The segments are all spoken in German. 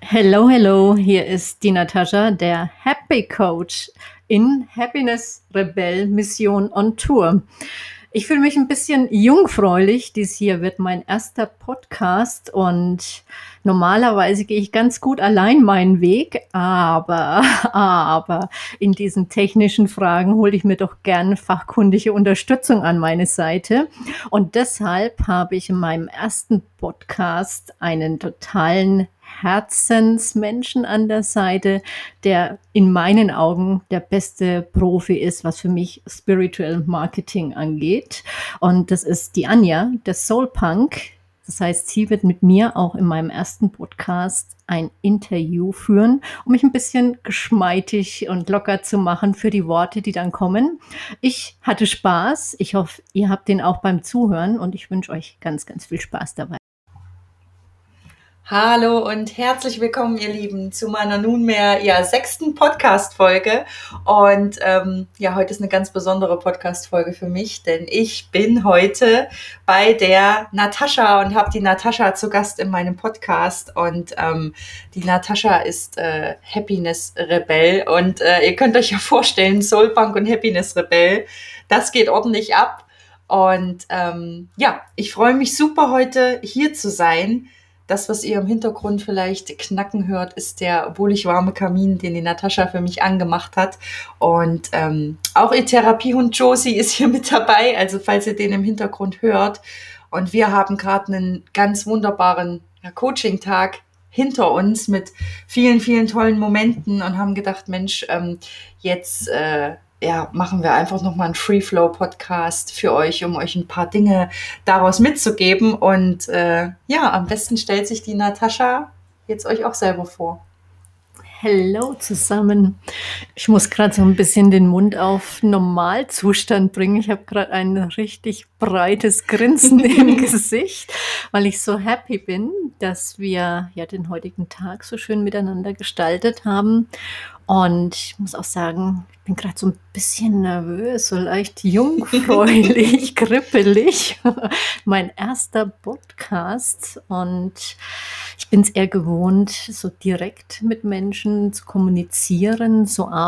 Hello, hello, hier ist die Natascha, der Happy Coach in Happiness Rebell Mission on Tour. Ich fühle mich ein bisschen jungfräulich. Dies hier wird mein erster Podcast und normalerweise gehe ich ganz gut allein meinen Weg, aber, aber in diesen technischen Fragen hole ich mir doch gern fachkundige Unterstützung an meine Seite. Und deshalb habe ich in meinem ersten Podcast einen totalen Herzensmenschen an der Seite, der in meinen Augen der beste Profi ist, was für mich Spiritual Marketing angeht. Und das ist die Anja, der Soul Punk. Das heißt, sie wird mit mir auch in meinem ersten Podcast ein Interview führen, um mich ein bisschen geschmeidig und locker zu machen für die Worte, die dann kommen. Ich hatte Spaß. Ich hoffe, ihr habt den auch beim Zuhören und ich wünsche euch ganz, ganz viel Spaß dabei. Hallo und herzlich willkommen, ihr Lieben, zu meiner nunmehr ja sechsten Podcast-Folge. Und ähm, ja, heute ist eine ganz besondere Podcast-Folge für mich, denn ich bin heute bei der Natascha und habe die Natascha zu Gast in meinem Podcast. Und ähm, die Natascha ist äh, Happiness Rebell und äh, ihr könnt euch ja vorstellen, Soulpunk und Happiness Rebell, das geht ordentlich ab. Und ähm, ja, ich freue mich super heute hier zu sein das, was ihr im Hintergrund vielleicht knacken hört, ist der wohlig warme Kamin, den die Natascha für mich angemacht hat. Und ähm, auch ihr Therapiehund Josie ist hier mit dabei, also falls ihr den im Hintergrund hört. Und wir haben gerade einen ganz wunderbaren Coaching-Tag hinter uns mit vielen, vielen tollen Momenten und haben gedacht, Mensch, ähm, jetzt äh, ja, machen wir einfach nochmal einen Free Flow Podcast für euch, um euch ein paar Dinge daraus mitzugeben. Und äh, ja, am besten stellt sich die Natascha jetzt euch auch selber vor. Hello zusammen. Ich muss gerade so ein bisschen den Mund auf Normalzustand bringen. Ich habe gerade ein richtig breites Grinsen im Gesicht, weil ich so happy bin, dass wir ja den heutigen Tag so schön miteinander gestaltet haben und ich muss auch sagen, ich bin gerade so ein bisschen nervös, so leicht jungfräulich, krippelig. mein erster Podcast und ich bin es eher gewohnt, so direkt mit Menschen zu kommunizieren, zu arbeiten.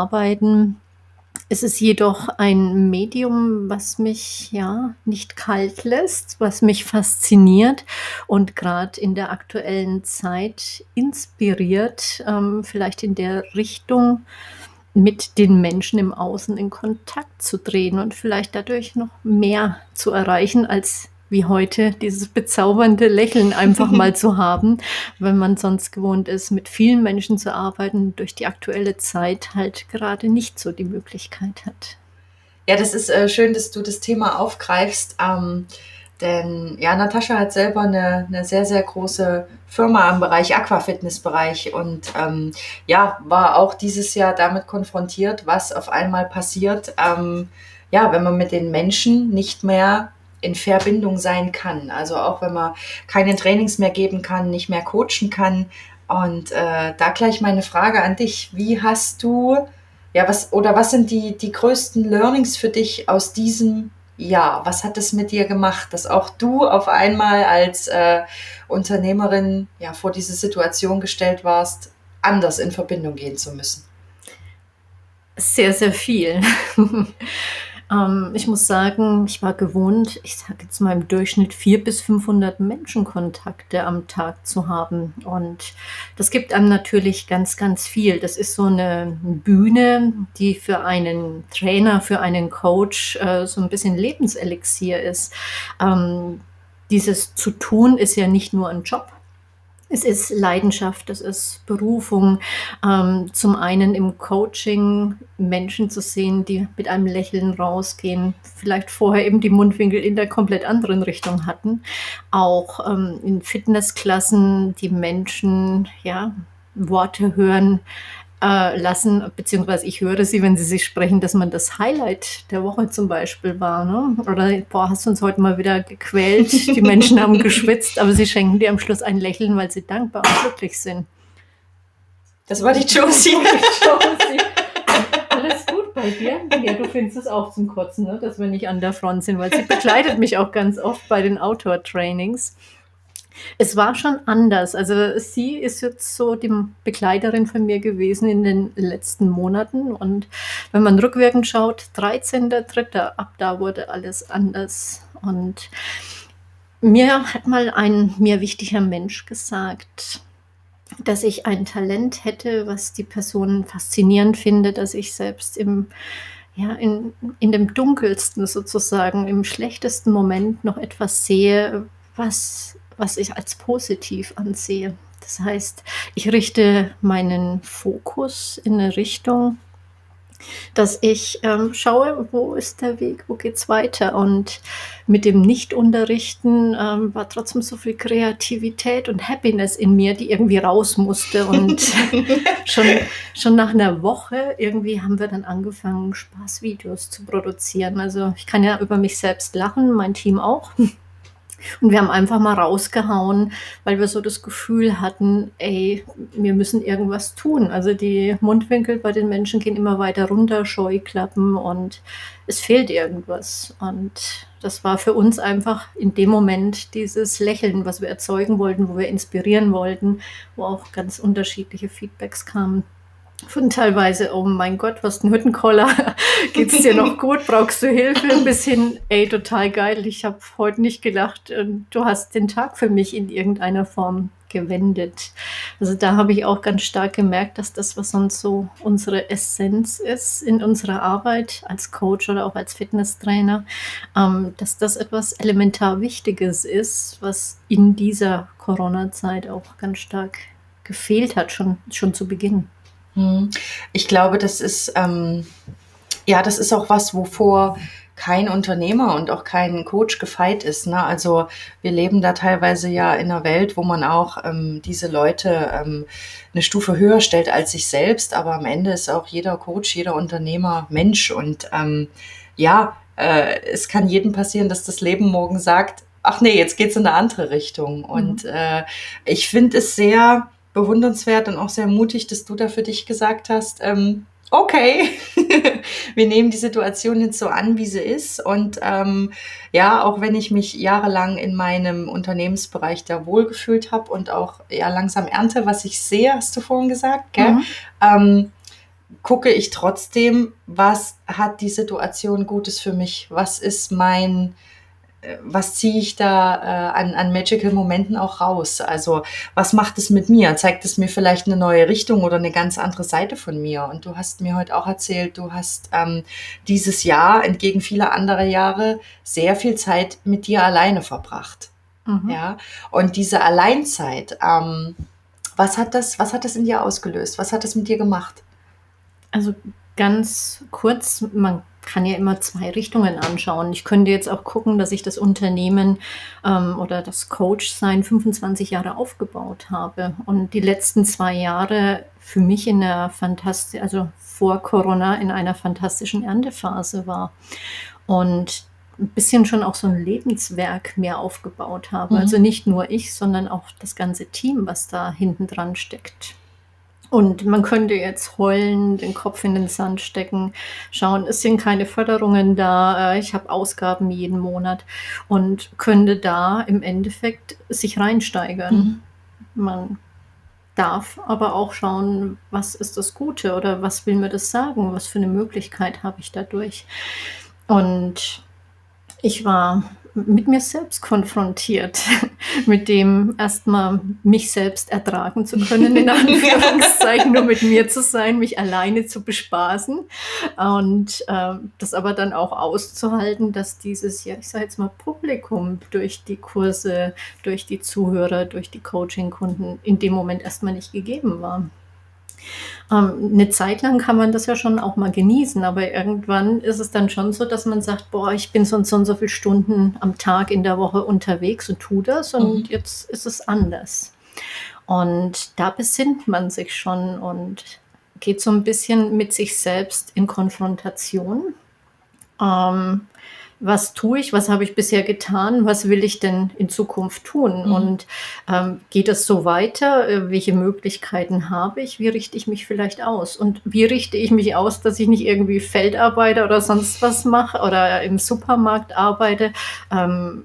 Es ist jedoch ein Medium, was mich ja nicht kalt lässt, was mich fasziniert und gerade in der aktuellen Zeit inspiriert, ähm, vielleicht in der Richtung mit den Menschen im Außen in Kontakt zu treten und vielleicht dadurch noch mehr zu erreichen als wie heute dieses bezaubernde Lächeln einfach mal zu haben, wenn man sonst gewohnt ist, mit vielen Menschen zu arbeiten, durch die aktuelle Zeit halt gerade nicht so die Möglichkeit hat. Ja, das ist äh, schön, dass du das Thema aufgreifst. Ähm, denn ja, Natascha hat selber eine, eine sehr, sehr große Firma im Bereich Aquafitness-Bereich und ähm, ja, war auch dieses Jahr damit konfrontiert, was auf einmal passiert, ähm, ja, wenn man mit den Menschen nicht mehr in Verbindung sein kann. Also auch wenn man keine Trainings mehr geben kann, nicht mehr coachen kann. Und äh, da gleich meine Frage an dich. Wie hast du, ja, was, oder was sind die, die größten Learnings für dich aus diesem Jahr? Was hat es mit dir gemacht, dass auch du auf einmal als äh, Unternehmerin ja vor diese Situation gestellt warst, anders in Verbindung gehen zu müssen? Sehr, sehr viel. Ähm, ich muss sagen, ich war gewohnt, ich sage jetzt mal im Durchschnitt 400 bis 500 Menschenkontakte am Tag zu haben. Und das gibt einem natürlich ganz, ganz viel. Das ist so eine Bühne, die für einen Trainer, für einen Coach äh, so ein bisschen Lebenselixier ist. Ähm, dieses zu tun ist ja nicht nur ein Job, es ist Leidenschaft, es ist Berufung. Ähm, zum einen im Coaching Menschen zu sehen, die mit einem Lächeln rausgehen, vielleicht vorher eben die Mundwinkel in der komplett anderen Richtung hatten. Auch ähm, in Fitnessklassen die Menschen ja Worte hören, äh, lassen, beziehungsweise ich höre sie, wenn sie sich sprechen, dass man das Highlight der Woche zum Beispiel war. Ne? Oder, boah, hast du uns heute mal wieder gequält, die Menschen haben geschwitzt, aber sie schenken dir am Schluss ein Lächeln, weil sie dankbar und glücklich sind. Das war die Josie. Josie. Alles gut bei dir? Ja, du findest es auch zum Kotzen, ne? dass wir nicht an der Front sind, weil sie begleitet mich auch ganz oft bei den Outdoor-Trainings. Es war schon anders. Also sie ist jetzt so die Begleiterin von mir gewesen in den letzten Monaten. Und wenn man rückwirkend schaut, 13.3., ab da wurde alles anders. Und mir hat mal ein mir wichtiger Mensch gesagt, dass ich ein Talent hätte, was die Person faszinierend findet, dass ich selbst im ja, in, in dem dunkelsten sozusagen, im schlechtesten Moment noch etwas sehe, was was ich als positiv ansehe. Das heißt, ich richte meinen Fokus in eine Richtung, dass ich ähm, schaue, wo ist der Weg, wo geht es weiter. Und mit dem Nichtunterrichten ähm, war trotzdem so viel Kreativität und Happiness in mir, die irgendwie raus musste. Und schon, schon nach einer Woche irgendwie haben wir dann angefangen, Spaßvideos zu produzieren. Also ich kann ja über mich selbst lachen, mein Team auch. Und wir haben einfach mal rausgehauen, weil wir so das Gefühl hatten, ey, wir müssen irgendwas tun. Also die Mundwinkel bei den Menschen gehen immer weiter runter, Scheuklappen und es fehlt irgendwas. Und das war für uns einfach in dem Moment dieses Lächeln, was wir erzeugen wollten, wo wir inspirieren wollten, wo auch ganz unterschiedliche Feedbacks kamen von teilweise, oh mein Gott, was ist ein Hüttenkoller? Geht's dir noch gut? Brauchst du Hilfe? Bis hin, ey, total geil, ich habe heute nicht gelacht und du hast den Tag für mich in irgendeiner Form gewendet. Also da habe ich auch ganz stark gemerkt, dass das, was sonst so unsere Essenz ist in unserer Arbeit als Coach oder auch als Fitnesstrainer, ähm, dass das etwas elementar Wichtiges ist, was in dieser Corona-Zeit auch ganz stark gefehlt hat, schon, schon zu Beginn. Hm. Ich glaube, das ist, ähm, ja, das ist auch was, wovor kein Unternehmer und auch kein Coach gefeit ist. Ne? Also wir leben da teilweise ja in einer Welt, wo man auch ähm, diese Leute ähm, eine Stufe höher stellt als sich selbst, aber am Ende ist auch jeder Coach, jeder Unternehmer Mensch und ähm, ja, äh, es kann jedem passieren, dass das Leben morgen sagt, ach nee, jetzt geht's in eine andere Richtung. Mhm. Und äh, ich finde es sehr bewundernswert und auch sehr mutig, dass du da für dich gesagt hast, ähm, okay, wir nehmen die Situation jetzt so an, wie sie ist. Und ähm, ja, auch wenn ich mich jahrelang in meinem Unternehmensbereich da wohlgefühlt habe und auch ja langsam ernte, was ich sehe, hast du vorhin gesagt, gell? Mhm. Ähm, gucke ich trotzdem, was hat die Situation Gutes für mich? Was ist mein was ziehe ich da äh, an, an Magical Momenten auch raus? Also was macht es mit mir? Zeigt es mir vielleicht eine neue Richtung oder eine ganz andere Seite von mir? Und du hast mir heute auch erzählt, du hast ähm, dieses Jahr entgegen vieler anderer Jahre sehr viel Zeit mit dir alleine verbracht. Mhm. Ja, und diese Alleinzeit, ähm, was hat das, was hat das in dir ausgelöst? Was hat das mit dir gemacht? Also ganz kurz, man kann ja immer zwei Richtungen anschauen. Ich könnte jetzt auch gucken, dass ich das Unternehmen ähm, oder das Coach-Sein 25 Jahre aufgebaut habe und die letzten zwei Jahre für mich in der Fantastik, also vor Corona in einer fantastischen Erntephase war und ein bisschen schon auch so ein Lebenswerk mehr aufgebaut habe. Mhm. Also nicht nur ich, sondern auch das ganze Team, was da hinten dran steckt. Und man könnte jetzt heulen, den Kopf in den Sand stecken, schauen, es sind keine Förderungen da, äh, ich habe Ausgaben jeden Monat und könnte da im Endeffekt sich reinsteigern. Mhm. Man darf aber auch schauen, was ist das Gute oder was will mir das sagen, was für eine Möglichkeit habe ich dadurch. Und ich war mit mir selbst konfrontiert, mit dem erstmal mich selbst ertragen zu können, in Anführungszeichen, nur mit mir zu sein, mich alleine zu bespaßen und äh, das aber dann auch auszuhalten, dass dieses, ja, ich sage jetzt mal, Publikum durch die Kurse, durch die Zuhörer, durch die Coaching-Kunden in dem Moment erstmal nicht gegeben war. Ähm, eine Zeit lang kann man das ja schon auch mal genießen, aber irgendwann ist es dann schon so, dass man sagt, boah, ich bin so und so und so viele Stunden am Tag in der Woche unterwegs und tu das und mhm. jetzt ist es anders. Und da besinnt man sich schon und geht so ein bisschen mit sich selbst in Konfrontation. Ähm, was tue ich, was habe ich bisher getan, was will ich denn in Zukunft tun mhm. und ähm, geht es so weiter, äh, welche Möglichkeiten habe ich, wie richte ich mich vielleicht aus und wie richte ich mich aus, dass ich nicht irgendwie Feldarbeiter oder sonst was mache oder im Supermarkt arbeite, ähm,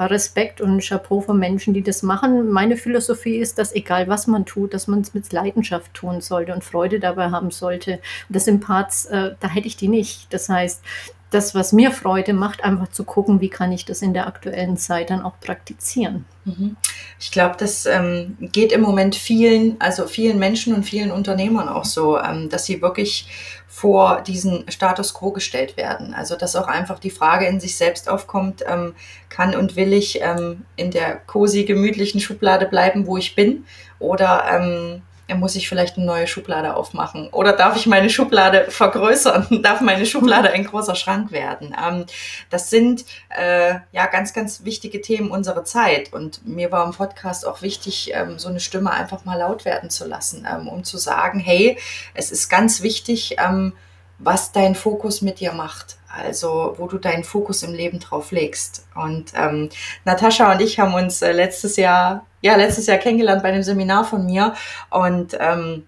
Respekt und Chapeau von Menschen, die das machen. Meine Philosophie ist, dass egal was man tut, dass man es mit Leidenschaft tun sollte und Freude dabei haben sollte. Und das sind Parts, äh, da hätte ich die nicht. Das heißt, das, was mir Freude macht, einfach zu gucken, wie kann ich das in der aktuellen Zeit dann auch praktizieren. Mhm. Ich glaube, das ähm, geht im Moment vielen, also vielen Menschen und vielen Unternehmern auch so, ähm, dass sie wirklich vor diesen Status quo gestellt werden. Also dass auch einfach die Frage in sich selbst aufkommt, ähm, kann und will ich ähm, in der cozy, gemütlichen Schublade bleiben, wo ich bin, oder ähm, muss ich vielleicht eine neue Schublade aufmachen? Oder darf ich meine Schublade vergrößern? darf meine Schublade ein großer Schrank werden? Ähm, das sind äh, ja ganz, ganz wichtige Themen unserer Zeit. Und mir war im Podcast auch wichtig, ähm, so eine Stimme einfach mal laut werden zu lassen, ähm, um zu sagen, hey, es ist ganz wichtig, ähm, was dein Fokus mit dir macht. Also wo du deinen Fokus im Leben drauf legst. Und ähm, Natascha und ich haben uns äh, letztes Jahr, ja, letztes Jahr kennengelernt bei einem Seminar von mir. Und ähm,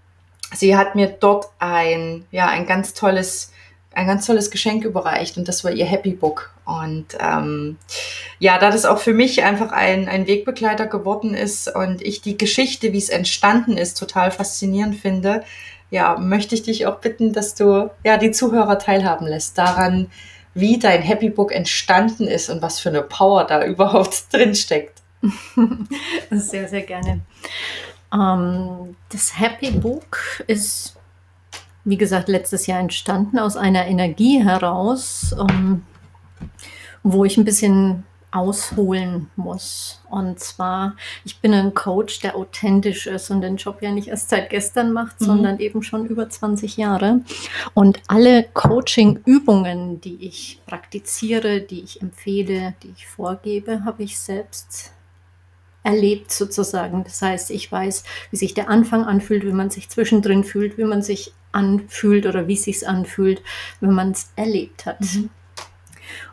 sie hat mir dort ein, ja, ein ganz tolles, ein ganz tolles Geschenk überreicht und das war ihr Happy Book. Und ähm, ja, da das auch für mich einfach ein, ein Wegbegleiter geworden ist und ich die Geschichte, wie es entstanden ist, total faszinierend finde, ja, möchte ich dich auch bitten, dass du ja die Zuhörer teilhaben lässt daran, wie dein Happy Book entstanden ist und was für eine Power da überhaupt drin steckt. sehr, sehr gerne. Ähm, das Happy Book ist, wie gesagt, letztes Jahr entstanden aus einer Energie heraus, ähm, wo ich ein bisschen ausholen muss. Und zwar, ich bin ein Coach, der authentisch ist und den Job ja nicht erst seit gestern macht, mhm. sondern eben schon über 20 Jahre. Und alle Coaching-Übungen, die ich praktiziere, die ich empfehle, die ich vorgebe, habe ich selbst erlebt sozusagen. Das heißt, ich weiß, wie sich der Anfang anfühlt, wie man sich zwischendrin fühlt, wie man sich anfühlt oder wie es sich anfühlt, wenn man es erlebt hat. Mhm.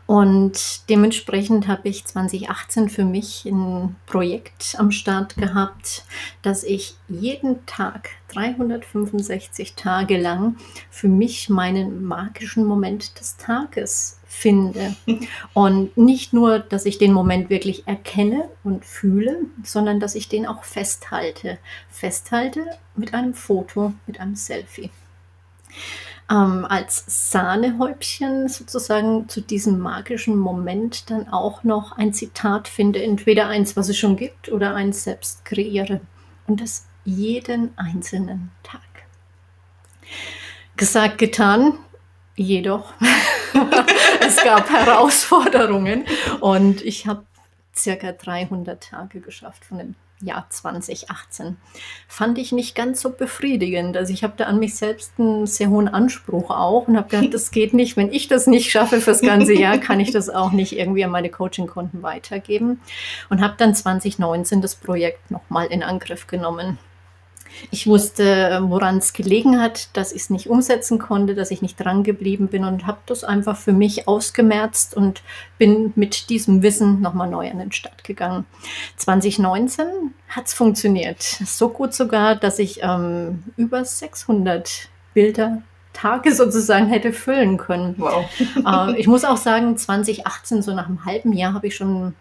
Und dementsprechend habe ich 2018 für mich ein Projekt am Start gehabt, dass ich jeden Tag 365 Tage lang für mich meinen magischen Moment des Tages finde. Und nicht nur, dass ich den Moment wirklich erkenne und fühle, sondern dass ich den auch festhalte. Festhalte mit einem Foto, mit einem Selfie ähm, als Sahnehäubchen sozusagen zu diesem magischen Moment dann auch noch ein Zitat finde, entweder eins, was es schon gibt, oder eins selbst kreiere. Und das jeden einzelnen Tag. Gesagt, getan, jedoch es gab Herausforderungen und ich habe circa 300 Tage geschafft von dem Jahr 2018. Fand ich nicht ganz so befriedigend. Also ich habe da an mich selbst einen sehr hohen Anspruch auch und habe gedacht, das geht nicht. Wenn ich das nicht schaffe fürs ganze Jahr, kann ich das auch nicht irgendwie an meine Coaching-Konten weitergeben. Und habe dann 2019 das Projekt nochmal in Angriff genommen. Ich wusste, woran es gelegen hat, dass ich es nicht umsetzen konnte, dass ich nicht dran geblieben bin und habe das einfach für mich ausgemerzt und bin mit diesem Wissen nochmal neu an den Start gegangen. 2019 hat es funktioniert. So gut sogar, dass ich ähm, über 600 Bilder Tage sozusagen hätte füllen können. Wow. äh, ich muss auch sagen, 2018, so nach einem halben Jahr, habe ich schon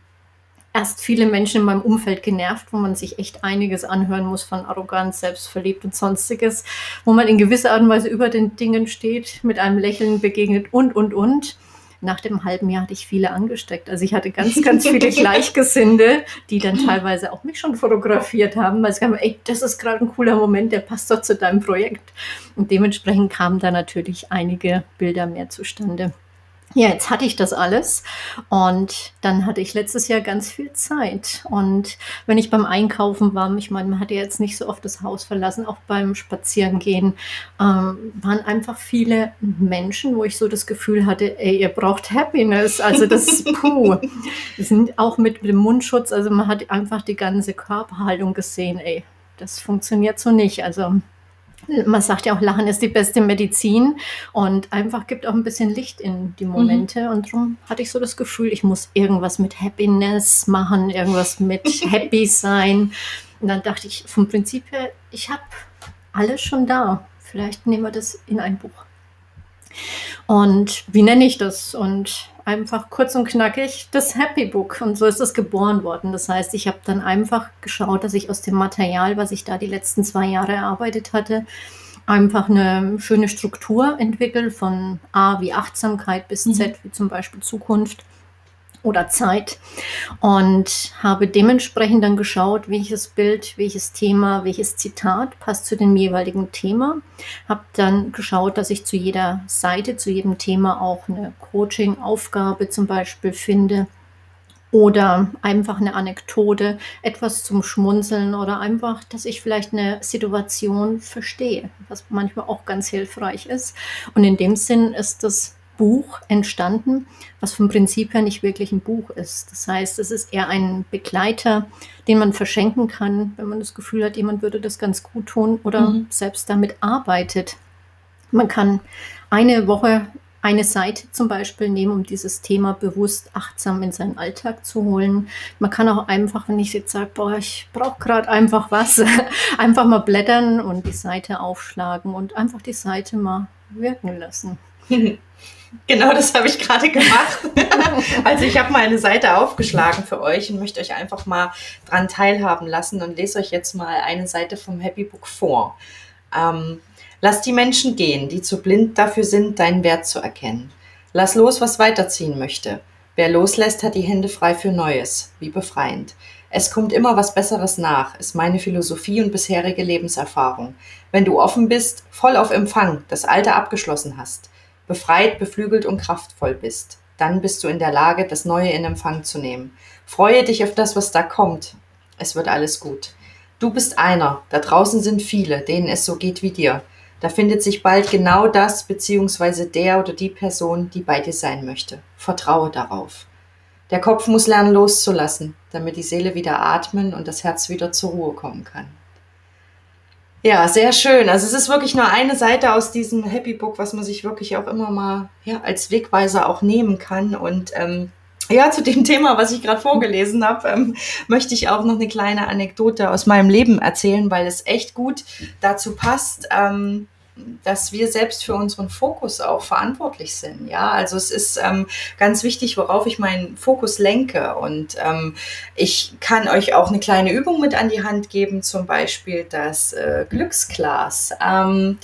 erst viele Menschen in meinem Umfeld genervt, wo man sich echt einiges anhören muss von Arroganz, Selbstverliebt und sonstiges, wo man in gewisser Art und Weise über den Dingen steht, mit einem Lächeln begegnet und, und, und. Nach dem halben Jahr hatte ich viele angesteckt. Also ich hatte ganz, ganz viele Gleichgesinnte, die dann teilweise auch mich schon fotografiert haben, weil sie haben, ey, das ist gerade ein cooler Moment, der passt doch zu deinem Projekt. Und dementsprechend kamen da natürlich einige Bilder mehr zustande. Ja, jetzt hatte ich das alles und dann hatte ich letztes Jahr ganz viel Zeit. Und wenn ich beim Einkaufen war, ich meine, man hatte jetzt nicht so oft das Haus verlassen, auch beim Spazierengehen, ähm, waren einfach viele Menschen, wo ich so das Gefühl hatte, ey, ihr braucht Happiness. Also das, puh, sind auch mit dem Mundschutz, also man hat einfach die ganze Körperhaltung gesehen, ey, das funktioniert so nicht. Also man sagt ja auch, Lachen ist die beste Medizin und einfach gibt auch ein bisschen Licht in die Momente. Mhm. Und darum hatte ich so das Gefühl, ich muss irgendwas mit Happiness machen, irgendwas mit Happy sein. Und dann dachte ich vom Prinzip her, ich habe alles schon da. Vielleicht nehmen wir das in ein Buch. Und wie nenne ich das? Und einfach kurz und knackig das Happy Book. Und so ist es geboren worden. Das heißt, ich habe dann einfach geschaut, dass ich aus dem Material, was ich da die letzten zwei Jahre erarbeitet hatte, einfach eine schöne Struktur entwickle von A wie Achtsamkeit bis Z mhm. wie zum Beispiel Zukunft oder Zeit und habe dementsprechend dann geschaut, welches Bild, welches Thema, welches Zitat passt zu dem jeweiligen Thema. Habe dann geschaut, dass ich zu jeder Seite, zu jedem Thema auch eine Coaching-Aufgabe zum Beispiel finde oder einfach eine Anekdote, etwas zum Schmunzeln oder einfach, dass ich vielleicht eine Situation verstehe, was manchmal auch ganz hilfreich ist. Und in dem Sinn ist das Buch entstanden, was vom Prinzip her nicht wirklich ein Buch ist. Das heißt, es ist eher ein Begleiter, den man verschenken kann, wenn man das Gefühl hat, jemand würde das ganz gut tun oder mhm. selbst damit arbeitet. Man kann eine Woche eine Seite zum Beispiel nehmen, um dieses Thema bewusst achtsam in seinen Alltag zu holen. Man kann auch einfach, wenn ich jetzt sage, boah, ich brauche gerade einfach was, einfach mal blättern und die Seite aufschlagen und einfach die Seite mal wirken lassen. Genau das habe ich gerade gemacht. also ich habe mal eine Seite aufgeschlagen für euch und möchte euch einfach mal dran teilhaben lassen und lese euch jetzt mal eine Seite vom Happy Book vor. Ähm, Lass die Menschen gehen, die zu blind dafür sind, deinen Wert zu erkennen. Lass los, was weiterziehen möchte. Wer loslässt, hat die Hände frei für Neues. Wie befreiend. Es kommt immer was Besseres nach, ist meine Philosophie und bisherige Lebenserfahrung. Wenn du offen bist, voll auf Empfang, das Alte abgeschlossen hast, befreit, beflügelt und kraftvoll bist, dann bist du in der Lage, das Neue in Empfang zu nehmen. Freue dich auf das, was da kommt. Es wird alles gut. Du bist einer, da draußen sind viele, denen es so geht wie dir. Da findet sich bald genau das bzw. der oder die Person, die bei dir sein möchte. Vertraue darauf. Der Kopf muss lernen loszulassen, damit die Seele wieder atmen und das Herz wieder zur Ruhe kommen kann. Ja, sehr schön. Also es ist wirklich nur eine Seite aus diesem Happy Book, was man sich wirklich auch immer mal ja, als Wegweiser auch nehmen kann. Und ähm, ja, zu dem Thema, was ich gerade vorgelesen habe, ähm, möchte ich auch noch eine kleine Anekdote aus meinem Leben erzählen, weil es echt gut dazu passt. Ähm, dass wir selbst für unseren Fokus auch verantwortlich sind. Ja, also es ist ähm, ganz wichtig, worauf ich meinen Fokus lenke. Und ähm, ich kann euch auch eine kleine Übung mit an die Hand geben, zum Beispiel das äh, Glücksglas. Ähm,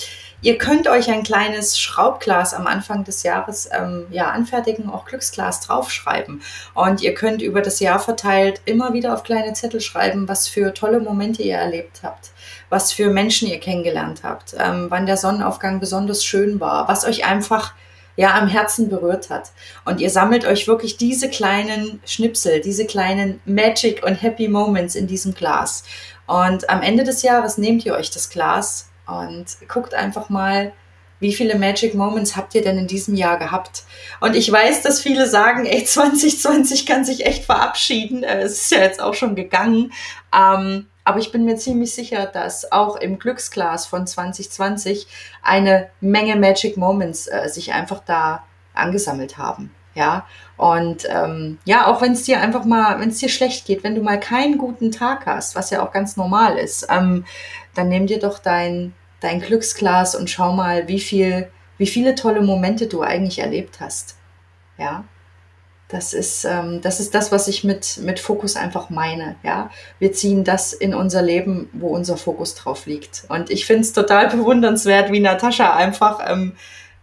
Ihr könnt euch ein kleines Schraubglas am Anfang des Jahres ähm, ja, anfertigen, auch Glücksglas draufschreiben. Und ihr könnt über das Jahr verteilt immer wieder auf kleine Zettel schreiben, was für tolle Momente ihr erlebt habt, was für Menschen ihr kennengelernt habt, ähm, wann der Sonnenaufgang besonders schön war, was euch einfach ja am Herzen berührt hat. Und ihr sammelt euch wirklich diese kleinen Schnipsel, diese kleinen Magic und Happy Moments in diesem Glas. Und am Ende des Jahres nehmt ihr euch das Glas und guckt einfach mal, wie viele Magic Moments habt ihr denn in diesem Jahr gehabt? Und ich weiß, dass viele sagen, ey, 2020 kann sich echt verabschieden. Äh, es ist ja jetzt auch schon gegangen. Ähm, aber ich bin mir ziemlich sicher, dass auch im Glücksglas von 2020 eine Menge Magic Moments äh, sich einfach da angesammelt haben. Ja, und ähm, ja, auch wenn es dir einfach mal, wenn es dir schlecht geht, wenn du mal keinen guten Tag hast, was ja auch ganz normal ist, ähm, dann nimm dir doch dein, dein Glücksglas und schau mal, wie viel, wie viele tolle Momente du eigentlich erlebt hast. Ja, das ist, ähm, das ist das, was ich mit, mit Fokus einfach meine. Ja, wir ziehen das in unser Leben, wo unser Fokus drauf liegt. Und ich finde es total bewundernswert, wie Natascha einfach, ähm,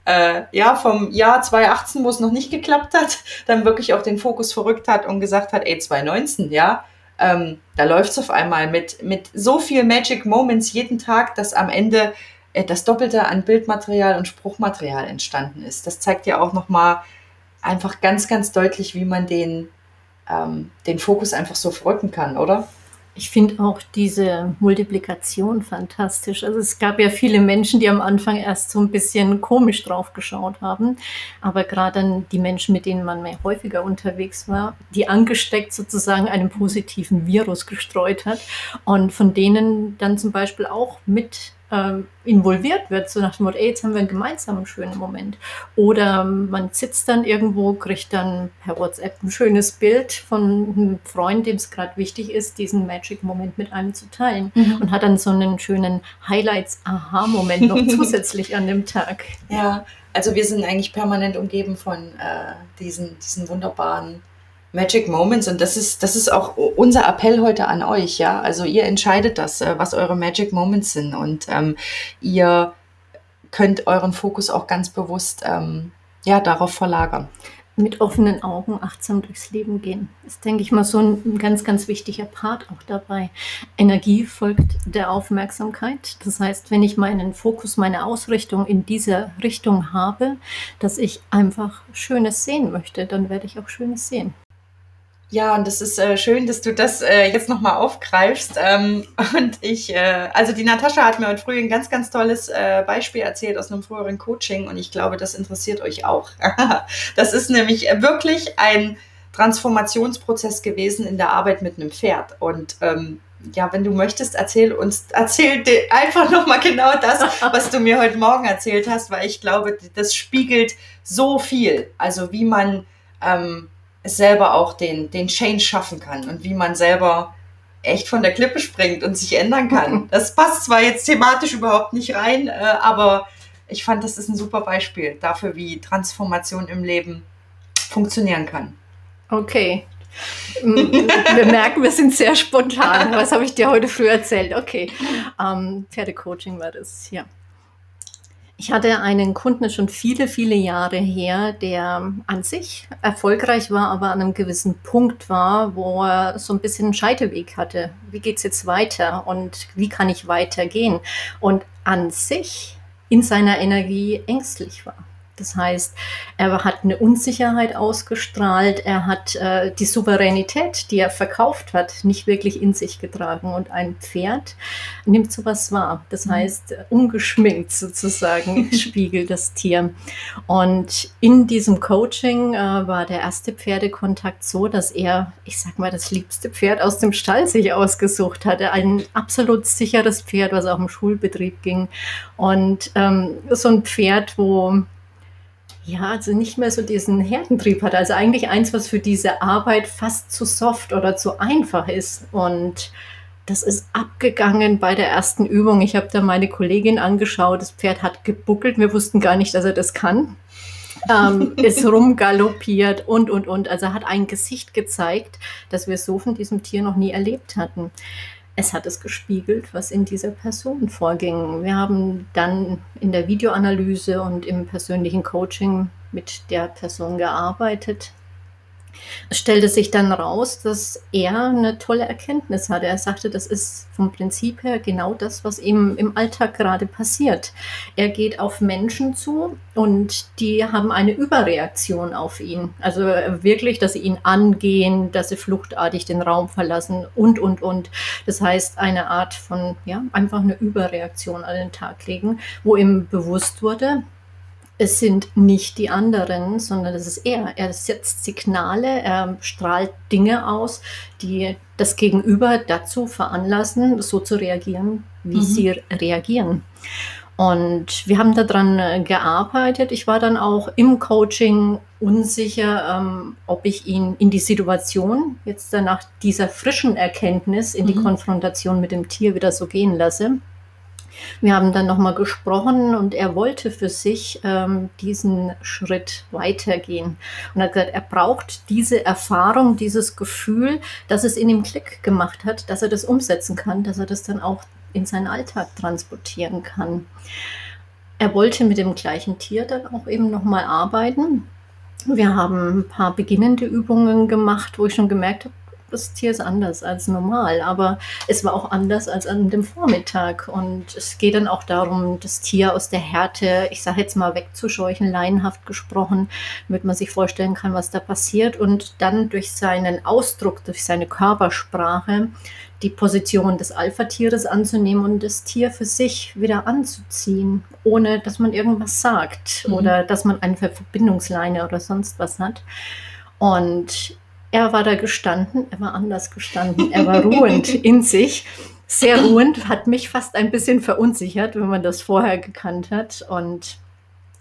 äh, ja, vom Jahr 2018, wo es noch nicht geklappt hat, dann wirklich auch den Fokus verrückt hat und gesagt hat, ey, 2019, ja, ähm, da läuft es auf einmal mit, mit so viel Magic Moments jeden Tag, dass am Ende äh, das Doppelte an Bildmaterial und Spruchmaterial entstanden ist. Das zeigt ja auch nochmal einfach ganz, ganz deutlich, wie man den, ähm, den Fokus einfach so verrücken kann, oder? Ich finde auch diese Multiplikation fantastisch. Also es gab ja viele Menschen, die am Anfang erst so ein bisschen komisch drauf geschaut haben. Aber gerade dann die Menschen, mit denen man mehr häufiger unterwegs war, die angesteckt sozusagen einen positiven Virus gestreut hat und von denen dann zum Beispiel auch mit ähm, involviert wird, so nach dem Motto, ey, jetzt haben wir einen gemeinsamen schönen Moment. Oder man sitzt dann irgendwo, kriegt dann per WhatsApp ein schönes Bild von einem Freund, dem es gerade wichtig ist, diesen Magic-Moment mit einem zu teilen. Mhm. Und hat dann so einen schönen Highlights-Aha-Moment noch zusätzlich an dem Tag. Ja, also wir sind eigentlich permanent umgeben von äh, diesen, diesen wunderbaren Magic Moments und das ist, das ist auch unser Appell heute an euch, ja. Also ihr entscheidet das, äh, was eure Magic Moments sind und ähm, ihr könnt euren Fokus auch ganz bewusst ähm, ja, darauf verlagern mit offenen Augen achtsam durchs Leben gehen. Das ist, denke ich mal, so ein ganz, ganz wichtiger Part auch dabei. Energie folgt der Aufmerksamkeit. Das heißt, wenn ich meinen Fokus, meine Ausrichtung in dieser Richtung habe, dass ich einfach Schönes sehen möchte, dann werde ich auch Schönes sehen. Ja, und das ist äh, schön, dass du das äh, jetzt nochmal aufgreifst. Ähm, und ich, äh, also die Natascha hat mir heute früh ein ganz, ganz tolles äh, Beispiel erzählt aus einem früheren Coaching und ich glaube, das interessiert euch auch. das ist nämlich wirklich ein Transformationsprozess gewesen in der Arbeit mit einem Pferd. Und ähm, ja, wenn du möchtest, erzähl uns, erzähl einfach nochmal genau das, was du mir heute Morgen erzählt hast, weil ich glaube, das spiegelt so viel. Also wie man ähm, selber auch den, den Change schaffen kann und wie man selber echt von der Klippe springt und sich ändern kann. Das passt zwar jetzt thematisch überhaupt nicht rein, äh, aber ich fand, das ist ein super Beispiel dafür, wie Transformation im Leben funktionieren kann. Okay. wir merken, wir sind sehr spontan. Was habe ich dir heute früh erzählt? Okay. Ähm, Pferdecoaching war das, ja. Ich hatte einen Kunden schon viele, viele Jahre her, der an sich erfolgreich war, aber an einem gewissen Punkt war, wo er so ein bisschen einen Scheitelweg hatte. Wie geht's jetzt weiter und wie kann ich weitergehen? Und an sich in seiner Energie ängstlich war. Das heißt, er hat eine Unsicherheit ausgestrahlt, er hat äh, die Souveränität, die er verkauft hat, nicht wirklich in sich getragen. Und ein Pferd nimmt sowas wahr. Das mhm. heißt, ungeschminkt sozusagen spiegelt das Tier. Und in diesem Coaching äh, war der erste Pferdekontakt so, dass er, ich sag mal, das liebste Pferd aus dem Stall sich ausgesucht hatte. Ein absolut sicheres Pferd, was auch im Schulbetrieb ging. Und ähm, so ein Pferd, wo ja, also nicht mehr so diesen Herdentrieb hat. Also eigentlich eins, was für diese Arbeit fast zu soft oder zu einfach ist. Und das ist abgegangen bei der ersten Übung. Ich habe da meine Kollegin angeschaut. Das Pferd hat gebuckelt. Wir wussten gar nicht, dass er das kann. ähm, ist rumgaloppiert und, und, und. Also hat ein Gesicht gezeigt, das wir so von diesem Tier noch nie erlebt hatten es hat es gespiegelt, was in dieser Person vorging. Wir haben dann in der Videoanalyse und im persönlichen Coaching mit der Person gearbeitet, es stellte sich dann raus, dass er eine tolle Erkenntnis hatte. Er sagte, das ist vom Prinzip her genau das, was ihm im Alltag gerade passiert. Er geht auf Menschen zu und die haben eine Überreaktion auf ihn. Also wirklich, dass sie ihn angehen, dass sie fluchtartig den Raum verlassen und, und, und. Das heißt, eine Art von, ja, einfach eine Überreaktion an den Tag legen, wo ihm bewusst wurde, es sind nicht die anderen, sondern es ist er. Er setzt Signale, er strahlt Dinge aus, die das Gegenüber dazu veranlassen, so zu reagieren, wie mhm. sie reagieren. Und wir haben daran äh, gearbeitet. Ich war dann auch im Coaching unsicher, ähm, ob ich ihn in die Situation jetzt nach dieser frischen Erkenntnis in die mhm. Konfrontation mit dem Tier wieder so gehen lasse. Wir haben dann nochmal gesprochen und er wollte für sich ähm, diesen Schritt weitergehen und hat gesagt, er braucht diese Erfahrung, dieses Gefühl, dass es in ihm Klick gemacht hat, dass er das umsetzen kann, dass er das dann auch in seinen Alltag transportieren kann. Er wollte mit dem gleichen Tier dann auch eben nochmal arbeiten. Wir haben ein paar beginnende Übungen gemacht, wo ich schon gemerkt habe, das Tier ist anders als normal, aber es war auch anders als an dem Vormittag. Und es geht dann auch darum, das Tier aus der Härte, ich sage jetzt mal, wegzuscheuchen, laienhaft gesprochen, damit man sich vorstellen kann, was da passiert. Und dann durch seinen Ausdruck, durch seine Körpersprache, die Position des Alpha-Tieres anzunehmen und das Tier für sich wieder anzuziehen, ohne dass man irgendwas sagt mhm. oder dass man eine Verbindungsleine oder sonst was hat. Und er war da gestanden, er war anders gestanden, er war ruhend in sich, sehr ruhend, hat mich fast ein bisschen verunsichert, wenn man das vorher gekannt hat. Und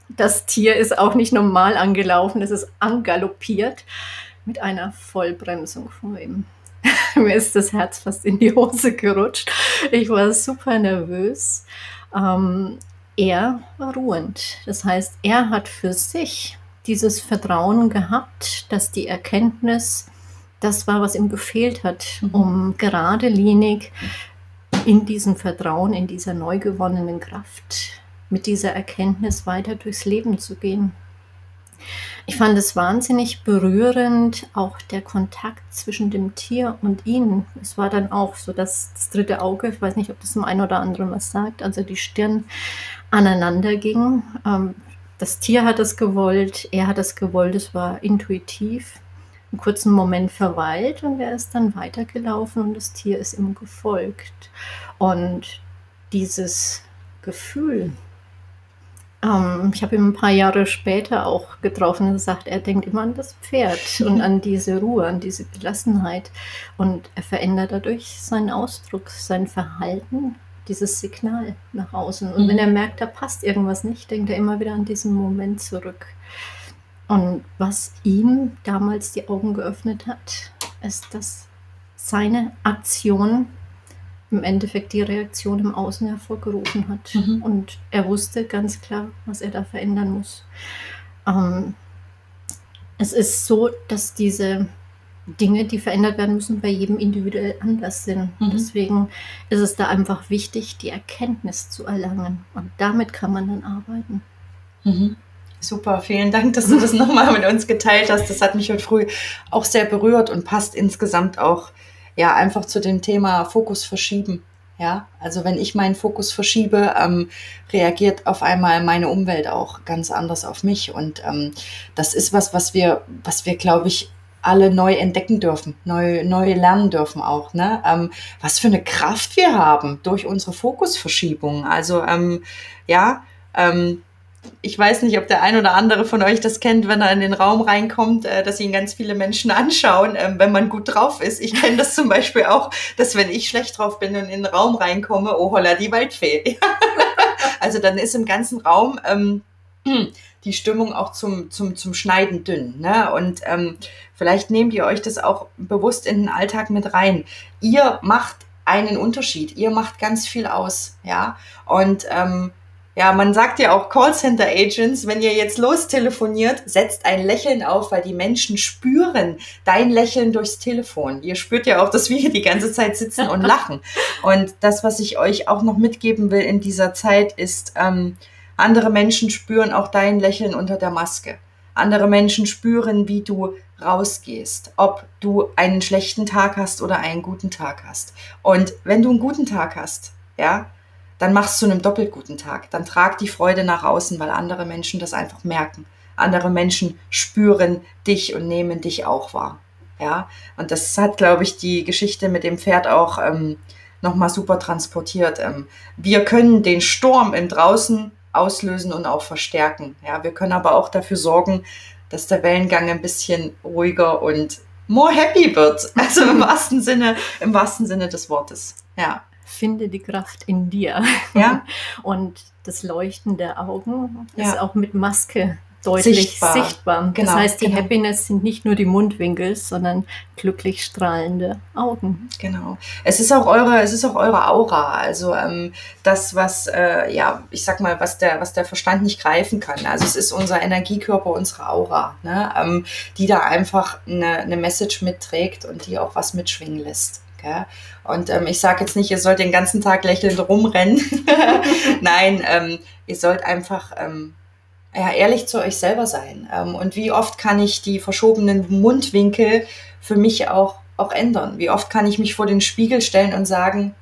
das Tier ist auch nicht normal angelaufen, es ist angaloppiert mit einer Vollbremsung vor ihm. Mir ist das Herz fast in die Hose gerutscht. Ich war super nervös. Ähm, er war ruhend. Das heißt, er hat für sich dieses Vertrauen gehabt, dass die Erkenntnis das war, was ihm gefehlt hat, mhm. um geradelinig in diesem Vertrauen, in dieser neu gewonnenen Kraft, mit dieser Erkenntnis weiter durchs Leben zu gehen. Ich fand es wahnsinnig berührend, auch der Kontakt zwischen dem Tier und ihnen. Es war dann auch so, dass das dritte Auge, ich weiß nicht, ob das dem einen oder anderen was sagt, also die Stirn aneinander ging. Ähm, das Tier hat es gewollt, er hat es gewollt, es war intuitiv einen kurzen Moment verweilt und er ist dann weitergelaufen und das Tier ist ihm gefolgt. Und dieses Gefühl, ähm, ich habe ihn ein paar Jahre später auch getroffen und gesagt, er denkt immer an das Pferd und an diese Ruhe, an diese Gelassenheit. Und er verändert dadurch seinen Ausdruck, sein Verhalten, dieses Signal nach außen. Und mhm. wenn er merkt, da passt irgendwas nicht, denkt er immer wieder an diesen Moment zurück. Und was ihm damals die Augen geöffnet hat, ist, dass seine Aktion im Endeffekt die Reaktion im Außen hervorgerufen hat. Mhm. Und er wusste ganz klar, was er da verändern muss. Ähm, es ist so, dass diese Dinge, die verändert werden müssen, bei jedem individuell anders sind. Mhm. Deswegen ist es da einfach wichtig, die Erkenntnis zu erlangen. Und damit kann man dann arbeiten. Mhm. Super, vielen Dank, dass du das nochmal mit uns geteilt hast. Das hat mich heute früh auch sehr berührt und passt insgesamt auch ja einfach zu dem Thema Fokus verschieben. Ja, also wenn ich meinen Fokus verschiebe, ähm, reagiert auf einmal meine Umwelt auch ganz anders auf mich. Und ähm, das ist was, was wir, was wir, glaube ich, alle neu entdecken dürfen, neu, neu lernen dürfen auch. Ne? Ähm, was für eine Kraft wir haben durch unsere Fokusverschiebung. Also ähm, ja, ähm, ich weiß nicht, ob der ein oder andere von euch das kennt, wenn er in den Raum reinkommt, äh, dass ihn ganz viele Menschen anschauen, äh, wenn man gut drauf ist. Ich kenne das zum Beispiel auch, dass wenn ich schlecht drauf bin und in den Raum reinkomme, oh holla, die Waldfee. also dann ist im ganzen Raum ähm, die Stimmung auch zum, zum, zum Schneiden dünn. Ne? Und ähm, vielleicht nehmt ihr euch das auch bewusst in den Alltag mit rein. Ihr macht einen Unterschied. Ihr macht ganz viel aus, ja. Und ähm, ja, man sagt ja auch Callcenter Agents, wenn ihr jetzt lostelefoniert, setzt ein Lächeln auf, weil die Menschen spüren dein Lächeln durchs Telefon. Ihr spürt ja auch, dass wir hier die ganze Zeit sitzen und lachen. Und das, was ich euch auch noch mitgeben will in dieser Zeit, ist, ähm, andere Menschen spüren auch dein Lächeln unter der Maske. Andere Menschen spüren, wie du rausgehst, ob du einen schlechten Tag hast oder einen guten Tag hast. Und wenn du einen guten Tag hast, ja, dann machst du einen doppelt guten Tag. Dann trag die Freude nach außen, weil andere Menschen das einfach merken. Andere Menschen spüren dich und nehmen dich auch wahr. Ja, und das hat, glaube ich, die Geschichte mit dem Pferd auch ähm, nochmal super transportiert. Ähm, wir können den Sturm im Draußen auslösen und auch verstärken. Ja, wir können aber auch dafür sorgen, dass der Wellengang ein bisschen ruhiger und more happy wird. Also im wahrsten Sinne, im wahrsten Sinne des Wortes. Ja finde die Kraft in dir. Ja. Und das Leuchten der Augen ja. ist auch mit Maske deutlich sichtbar. sichtbar. Genau, das heißt, die genau. Happiness sind nicht nur die Mundwinkel, sondern glücklich strahlende Augen. Genau. Es ist auch eure, es ist auch eure Aura. Also ähm, das, was äh, ja, ich sag mal, was der, was der Verstand nicht greifen kann. Also es ist unser Energiekörper, unsere Aura, ne? ähm, die da einfach eine, eine Message mitträgt und die auch was mitschwingen lässt. Gell? Und ähm, ich sage jetzt nicht, ihr sollt den ganzen Tag lächelnd rumrennen. Nein, ähm, ihr sollt einfach ähm, ja, ehrlich zu euch selber sein. Ähm, und wie oft kann ich die verschobenen Mundwinkel für mich auch, auch ändern? Wie oft kann ich mich vor den Spiegel stellen und sagen,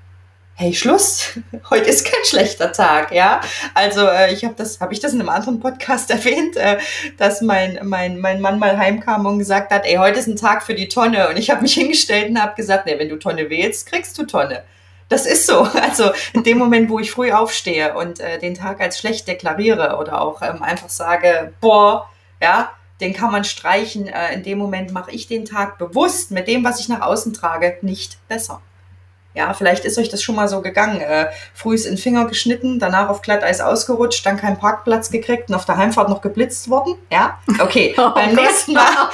hey Schluss, heute ist kein schlechter Tag, ja. Also äh, ich habe das, habe ich das in einem anderen Podcast erwähnt, äh, dass mein mein mein Mann mal heimkam und gesagt hat, ey heute ist ein Tag für die Tonne und ich habe mich hingestellt und habe gesagt, nee, wenn du Tonne wählst, kriegst du Tonne. Das ist so. Also in dem Moment, wo ich früh aufstehe und äh, den Tag als schlecht deklariere oder auch ähm, einfach sage, boah, ja, den kann man streichen. Äh, in dem Moment mache ich den Tag bewusst mit dem, was ich nach außen trage, nicht besser. Ja, vielleicht ist euch das schon mal so gegangen. Äh, früh ist in den Finger geschnitten, danach auf Glatteis ausgerutscht, dann keinen Parkplatz gekriegt und auf der Heimfahrt noch geblitzt worden. Ja, okay. Oh beim, nächsten Mal,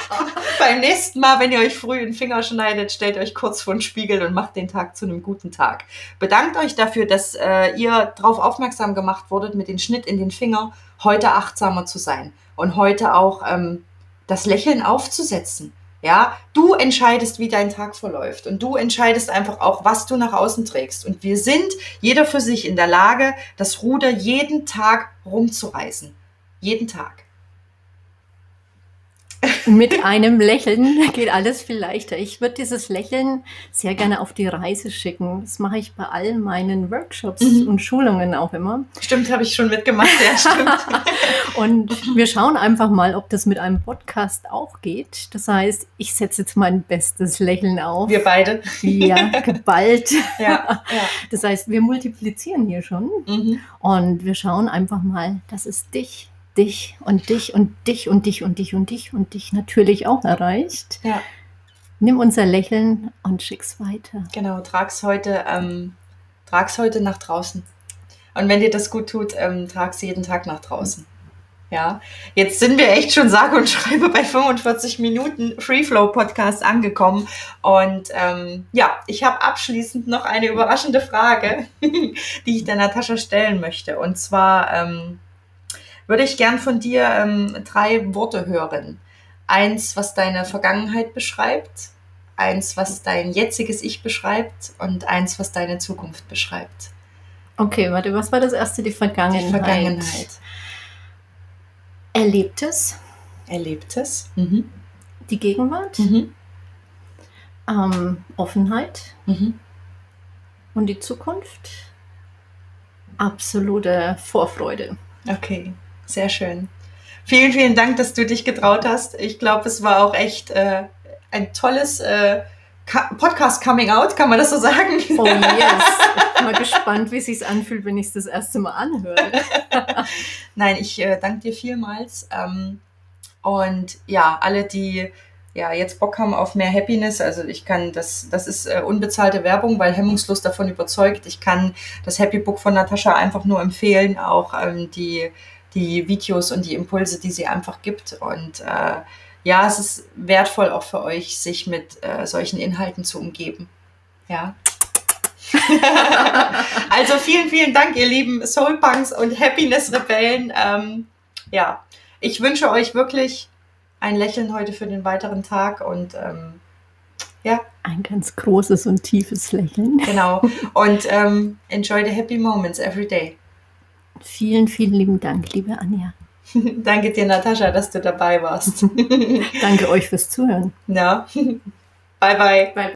beim nächsten Mal, wenn ihr euch früh den Finger schneidet, stellt euch kurz vor den Spiegel und macht den Tag zu einem guten Tag. Bedankt euch dafür, dass äh, ihr darauf aufmerksam gemacht wurdet, mit dem Schnitt in den Finger heute achtsamer zu sein und heute auch ähm, das Lächeln aufzusetzen. Ja, du entscheidest, wie dein Tag verläuft und du entscheidest einfach auch, was du nach außen trägst. Und wir sind jeder für sich in der Lage, das Ruder jeden Tag rumzureißen. Jeden Tag. Mit einem Lächeln geht alles viel leichter. Ich würde dieses Lächeln sehr gerne auf die Reise schicken. Das mache ich bei all meinen Workshops Mhm. und Schulungen auch immer. Stimmt, habe ich schon mitgemacht, ja, stimmt. Und wir schauen einfach mal, ob das mit einem Podcast auch geht. Das heißt, ich setze jetzt mein bestes Lächeln auf. Wir beide. ja, geballt. Ja, ja. Das heißt, wir multiplizieren hier schon Mhm. und wir schauen einfach mal, dass es dich, dich und dich und dich und dich und dich und dich und dich natürlich auch erreicht. ja. Nimm unser Lächeln und schick's weiter. Genau, trag's heute, ähm, trag's heute nach draußen. Und wenn dir das gut tut, ähm, trag's jeden Tag nach draußen. Ja, jetzt sind wir echt schon sage und schreibe bei 45 Minuten Free Flow Podcast angekommen. Und ähm, ja, ich habe abschließend noch eine überraschende Frage, die ich der Natascha stellen möchte. Und zwar ähm, würde ich gern von dir ähm, drei Worte hören. Eins, was deine Vergangenheit beschreibt, eins, was dein jetziges Ich beschreibt und eins, was deine Zukunft beschreibt. Okay, warte, was war das erste? Die Vergangenheit. Die Vergangenheit. Erlebtes, Erlebtes. Mhm. die Gegenwart, Mhm. ähm, Offenheit Mhm. und die Zukunft. Absolute Vorfreude. Okay, sehr schön. Vielen, vielen Dank, dass du dich getraut hast. Ich glaube, es war auch echt äh, ein tolles äh, Ka- Podcast-Coming-out, kann man das so sagen? Oh yes. Ich bin mal gespannt, wie es sich anfühlt, wenn ich es das erste Mal anhöre. Nein, ich äh, danke dir vielmals. Ähm, und ja, alle, die ja jetzt Bock haben auf mehr Happiness, also ich kann das, das ist äh, unbezahlte Werbung, weil hemmungslos davon überzeugt. Ich kann das Happy Book von Natascha einfach nur empfehlen, auch ähm, die, die Videos und die Impulse, die sie einfach gibt. Und äh, ja, es ist wertvoll auch für euch, sich mit äh, solchen Inhalten zu umgeben. Ja. also vielen, vielen Dank, ihr lieben Soulpunks und Happiness-Rebellen. Ähm, ja, ich wünsche euch wirklich ein Lächeln heute für den weiteren Tag und ähm, ja, Ein ganz großes und tiefes Lächeln. genau. Und ähm, enjoy the happy moments every day. Vielen, vielen lieben Dank, liebe Anja. Danke dir, Natascha, dass du dabei warst. Danke euch fürs Zuhören. ja. Bye, bye. Bye.